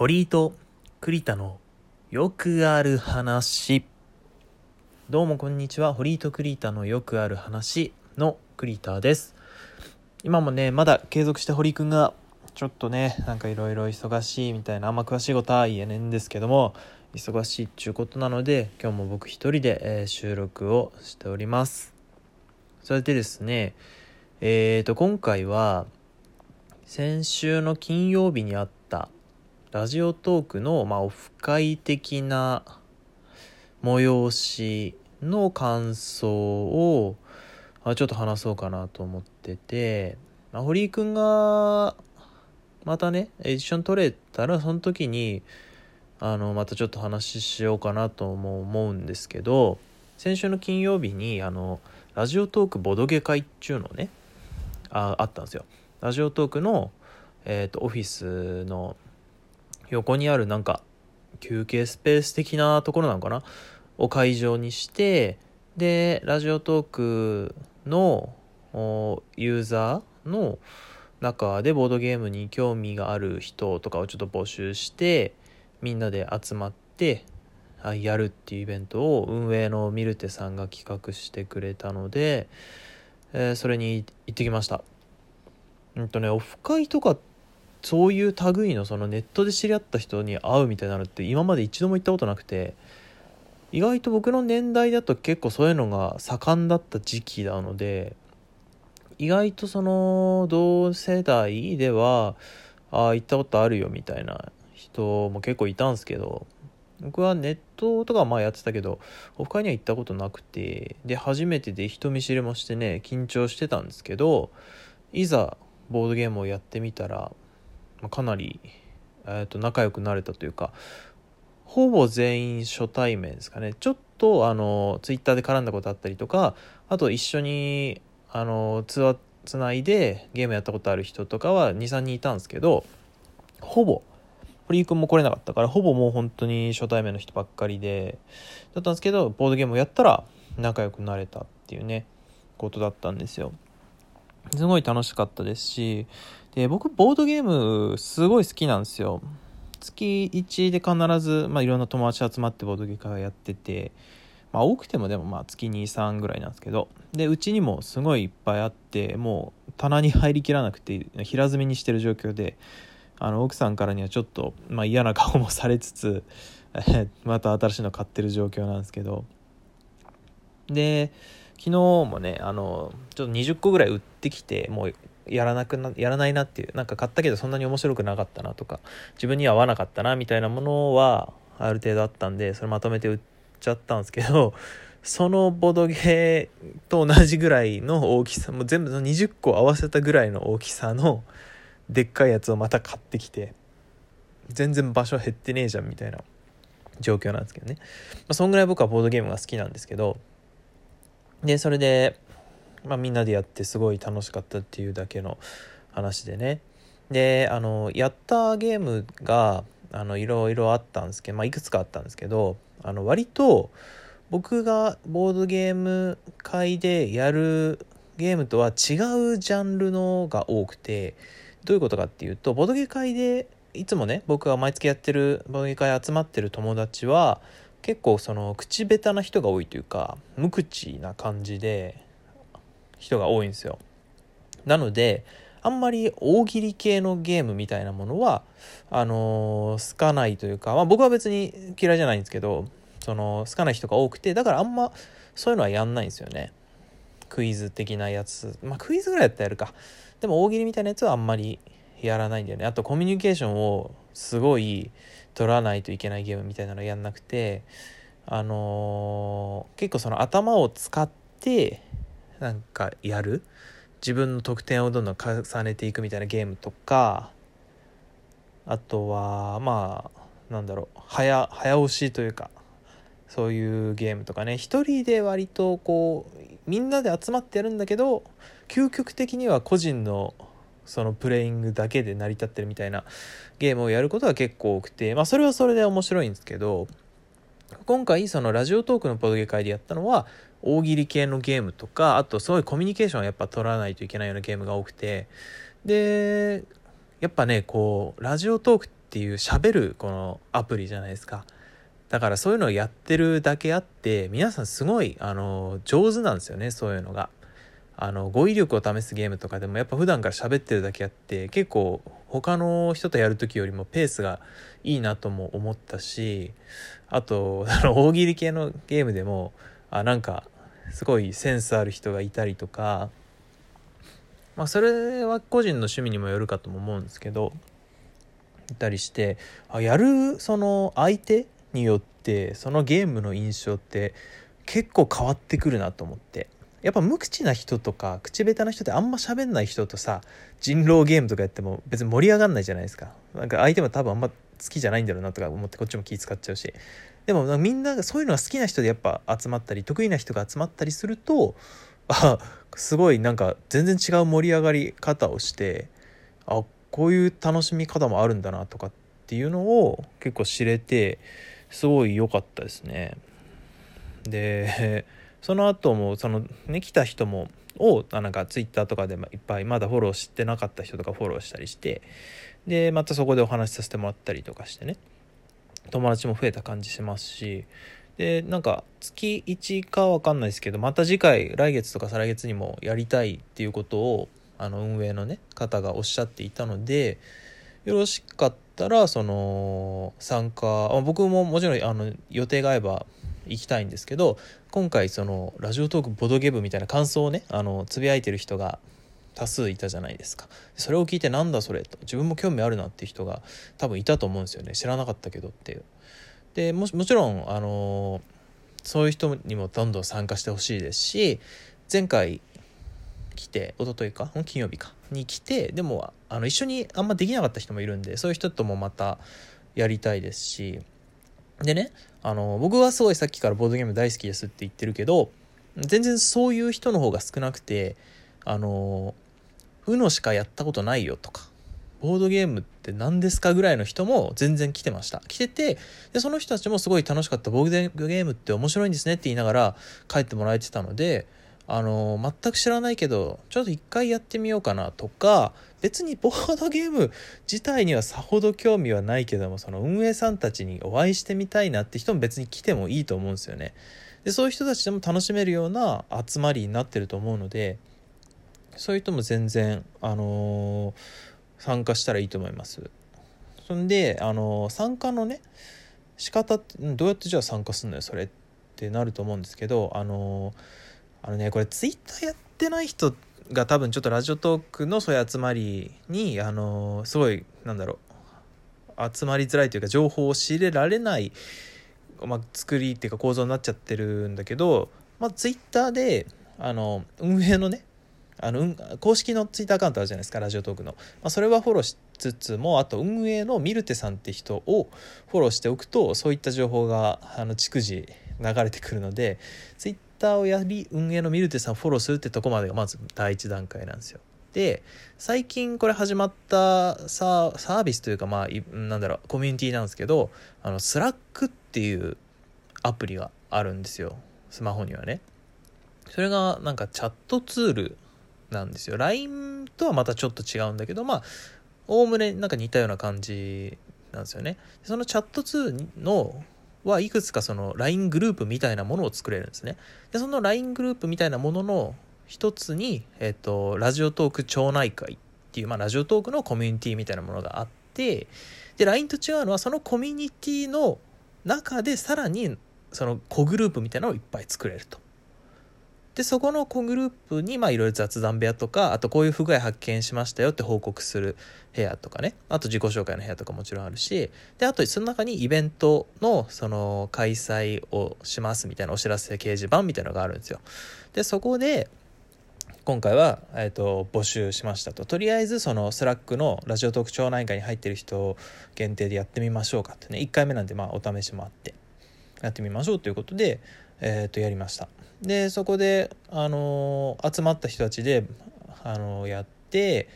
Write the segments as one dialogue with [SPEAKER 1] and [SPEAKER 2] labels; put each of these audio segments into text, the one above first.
[SPEAKER 1] 堀井と栗田のよくある話。どうもこんにちは。堀井と栗田のよくある話の栗田です。今もねまだ継続して堀井くんがちょっとねなんかいろいろ忙しいみたいなあんま詳しいことは言えねえんですけども忙しいっちゅうことなので今日も僕一人で、えー収録をしております。それでですねえーと今回は先週の金曜日にあったラジオトークの、まあ、オフ会的な催しの感想をあちょっと話そうかなと思ってて、まあ、堀井くんがまたね一緒に撮れたらその時にあのまたちょっと話しようかなとも思うんですけど先週の金曜日にあのラジオトークボドゲ会っちゅうのねああったんですよ。ラジオトークの、えー、とオフィスの横にあるなんか休憩スペース的なところなのかな？を会場にしてでラジオトークのユーザーの中でボードゲームに興味がある人とかをちょっと募集してみんなで集まってやるっていうイベントを運営のミルテさんが企画してくれたので、えーそれに行ってきました。んとねオフ会とかそういう類のそのネットで知り合った人に会うみたいなのって今まで一度も行ったことなくて意外と僕の年代だと結構そういうのが盛んだった時期なので意外とその同世代ではああ行ったことあるよみたいな人も結構いたんですけど僕はネットとかはまあやってたけどオフ会には行ったことなくてで初めてで人見知りもしてね緊張してたんですけどいざボードゲームをやってみたらかなり、えー、と仲良くなれたというかほぼ全員初対面ですかね。ちょっとあのツイッターで絡んだことあったりとかあと一緒にあの通話つないでゲームやったことある人とかは23人いたんですけどほぼ堀井君も来れなかったからほぼもう本当に初対面の人ばっかりでだったんですけどボードゲームをやったら仲良くなれたっていうねことだったんですよ。すごい楽しかったですしで僕ボードゲームすごい好きなんですよ。月1で必ず、まあ、いろんな友達集まってボードゲーム会やってて、まあ、多くてもでもまあ月23ぐらいなんですけどでうちにもすごいいっぱいあってもう棚に入りきらなくて平積みにしてる状況であの奥さんからにはちょっと、まあ、嫌な顔もされつつ また新しいの買ってる状況なんですけど。で昨日もねあのちょっと20個ぐらい売ってきてもうやらなくなやらないなっていうなんか買ったけどそんなに面白くなかったなとか自分には合わなかったなみたいなものはある程度あったんでそれまとめて売っちゃったんですけど そのボドゲと同じぐらいの大きさもう全部の20個合わせたぐらいの大きさのでっかいやつをまた買ってきて全然場所減ってねえじゃんみたいな状況なんですけどね、まあ、そんぐらい僕はボードゲームが好きなんですけどでそれで、まあ、みんなでやってすごい楽しかったっていうだけの話でね。であのやったゲームがあのいろいろあったんですけど、まあ、いくつかあったんですけどあの割と僕がボードゲーム会でやるゲームとは違うジャンルのが多くてどういうことかっていうとボードゲー会でいつもね僕が毎月やってるボードゲー会集まってる友達は結構その口下手な人が多いというか無口な感じで人が多いんですよ。なのであんまり大喜利系のゲームみたいなものはあのー好かないというか、まあ、僕は別に嫌いじゃないんですけどその好かない人が多くてだからあんまそういうのはやんないんですよね。クイズ的なやつ。まあクイズぐらいだったらやるか。でも大喜利みたいなやつはあんまりやらないんだよね。あとコミュニケーションをすごい取らないといけないゲームみたいなのやんなくてあのー結構その頭を使ってなんかやる。自分の得点をどんどん重ねていくみたいなゲームとかあとはまあなんだろう早早押しというかそういうゲームとかね。一人で割とこうみんなで集まってやるんだけど究極的には個人のそのプレイングだけで成り立ってるみたいなゲームをやることが結構多くてまあそれはそれで面白いんですけど今回そのラジオトークのポドゲ会でやったのは大喜利系のゲームとかあとすごいコミュニケーションをやっぱ取らないといけないようなゲームが多くてでやっぱねこうラジオトークっっていう喋るこのアプリじゃないですか。だからそういうのをやってるだけあって皆さんすごいあの上手なんですよねそういうのが。あの語彙力を試すゲームとかでもやっぱ普段から喋ってるだけあって結構他の人とやる時よりもペースがいいなとも思ったしあとあの 大喜利系のゲームでもあなんかすごいセンスある人がいたりとかまあそれは個人の趣味にもよるかとも思うんですけどいたりしてあやるその相手によってそのゲームの印象って結構変わってくるなと思って。やっぱ無口な人とか口下手な人ってあんま喋んない人とさ人狼ゲームとかやっても別に盛り上がんないじゃないですかなんか相手も多分あんま好きじゃないんだろうなとか思ってこっちも気使っちゃうしでもみんなそういうのが好きな人でやっぱ集まったり得意な人が集まったりするとあすごいなんか全然違う盛り上がり方をしてあこういう楽しみ方もあるんだなとかっていうのを結構知れてすごい良かったですね。でその後もそのね来た人もをなんかツイッターとかでいっぱいまだフォローしてなかった人とかフォローしたりしてでまたそこでお話しさせてもらったりとかしてね。友達も増えた感じしますしでなんか月1かわかんないですけどまた次回来月とか再来月にもやりたいっていうことをあの運営のね方がおっしゃっていたのでよろしかったらその参加僕ももちろんあの予定が合えば行きたいんですけど今回そのラジオトークボドゲ部みたいな感想をねあのつぶやいてる人が多数いたじゃないですか。それを聞いてなんだそれと。自分も興味あるなっていう人が多分いたと思うんですよね。知らなかったけどっていう。でももちろんあのそういう人にもどんどん参加してほしいですし前回来て一昨日か？金曜日か？に来てでもあの一緒にあんまできなかった人もいるんでそういう人ともまたやりたいですし。でねあの僕はすごいさっきからボードゲーム大好きですって言ってるけど全然そういう人の方が少なくてあの UNO しかやったことないよとかボードゲームって何ですかぐらいの人も全然来てました。来ててでその人たちもすごい楽しかったボードゲームって面白いんですねって言いながら帰ってもらえてたのであの全く知らないけどちょっと一回やってみようかなとか別にボードゲーム自体にはさほど興味はないけどもその運営さんたちにお会いしてみたいなって人も別に来てもいいと思うんですよね。でそういう人たちでも楽しめるような集まりになってると思うのでそういう人も全然、あのー、参加したらいいと思います。そんで、あのー、参加のね仕方ってどうやってじゃあ参加すんのよそれってなると思うんですけどあのーあのねこれツイッターやってない人ってが多分ちょっとラジオトークのそういう集まりにあのすごいなんだろう集まりづらいというか情報を仕入れられない、まあ、作りっていうか構造になっちゃってるんだけど、まあ、ツイッターであの運営のねあの公式のツイッターアカウントあるじゃないですかラジオトークの、まあ、それはフォローしつつもあと運営のミルテさんって人をフォローしておくとそういった情報があの逐次流れてくるのでツイッターをやり運営のミルテさんフォローするってとこまでがまず第一段階なんですよ。で最近これ始まったサービスというかまあなんだろうコミュニティなんですけどあのスラックっていうアプリがあるんですよスマホにはね。それがなんかチャットツールなんですよ。LINE とはまたちょっと違うんだけどまあおおむねなんか似たような感じなんですよね。そのチャットツールのはいくつかその LINE グループみたいなものを作れるんですね。で、その LINE グループみたいなものの一つに、えっ、と、ラジオトーク町内会っていう、まあ、ラジオトークのコミュニティみたいなものがあって、で、LINE と違うのは、そのコミュニティの中でさらに、その子グループみたいなのをいっぱい作れると。でそこの子グループにいろいろ雑談部屋とかあとこういう不具合発見しましたよって報告する部屋とかね。あと自己紹介の部屋とかもちろんあるし。であとその中にイベントのその開催をしますみたいなお知らせ掲示板みたいなのがあるんですよ。でそこで今回は、えーと、募集しましたと。とりあえずそのスラックのラジオトーク町内会に入ってる人限定でやってみましょうかってね。1回目なんでまあお試しもあってやってみましょうということで、えー、とやりました。でそこで、あの、集まった人たちで、あの、やって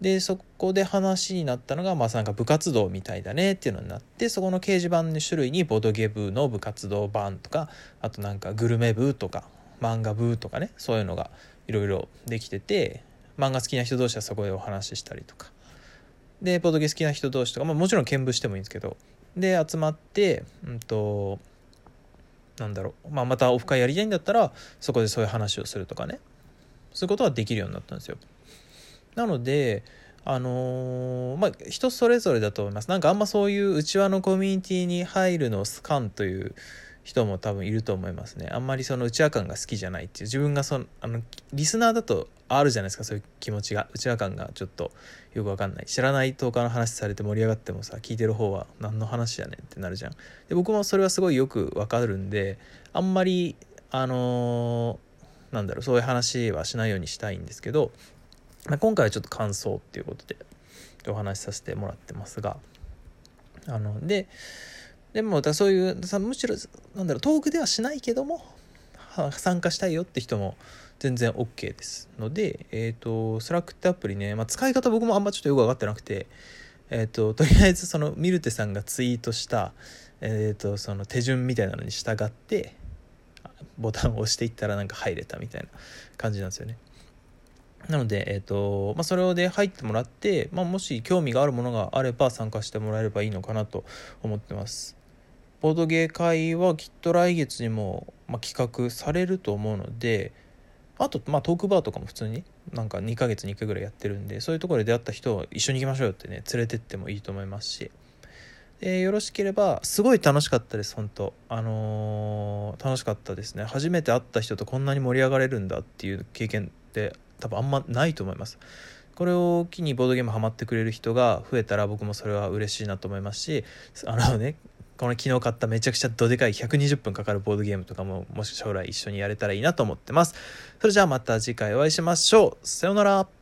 [SPEAKER 1] でそこで話になったのが、まあ、なんか部活動みたいだねっていうのになってそこの掲示板の種類にボドゲ部の部活動版とかあとなんかグルメ部とか漫画部とかねそういうのがいろいろできてて漫画好きな人同士はそこでお話ししたりとか。でボドゲ好きな人同士とか、まあ、もちろん見舞してもいいんですけどで集まってうんとなんだろう、まあ、またオフ会やりたいんだったらそこでそういう話をするとかね。そういうことはできるようになったんですよ。なのであのー、まあ人それぞれだと思います。なんかあんまそういう内輪のコミュニティに入るのをスカンという人も多分いると思いますね。あんまりその内輪感が好きじゃないっていう。自分がそのあのリスナーだとあるじゃないですかそういう気持ちが。内輪感がちょっとよくわかんない。知らない10日の話されて盛り上がってもさ聞いてる方は何の話やねんってなるじゃん。で僕もそれはすごいよくわかるんであんまりあのー、なんだろうそういう話はしないようにしたいんですけどまあ、今回はちょっと感想っていうことでお話しさせてもらってますがあのででもだそういうさむしろなんだろうトークではしないけども参加したいよって人も全然 OK ですので、えっ、ー、と、スラックってアプリね、まあ、使い方僕もあんまちょっとよく分かってなくて、えっ、ー、と、とりあえずそのミルテさんがツイートした、えっ、ー、と、その手順みたいなのに従って、ボタンを押していったらなんか入れたみたいな感じなんですよね。なので、えっ、と、まあ、それで入ってもらって、まあ、もし興味があるものがあれば参加してもらえればいいのかなと思ってます。ボードゲー会はきっと来月にも、まあ、企画されると思うので、あと、まあ、トークバーとかも普通になんか2ヶ月に1回ぐらいやってるんで、そういうところで出会った人を一緒に行きましょうよってね、連れてってもいいと思いますし、でよろしければ、すごい楽しかったです、本当あのー、楽しかったですね。初めて会った人とこんなに盛り上がれるんだっていう経験って多分あんまないと思います。これを機にボードゲームハマってくれる人が増えたら僕もそれは嬉しいなと思いますしあのねこの昨日買っためちゃくちゃどでかい120分かかるボードゲームとかももし将来一緒にやれたらいいなと思ってます。それじゃあまた次回お会いしましょう。さようなら。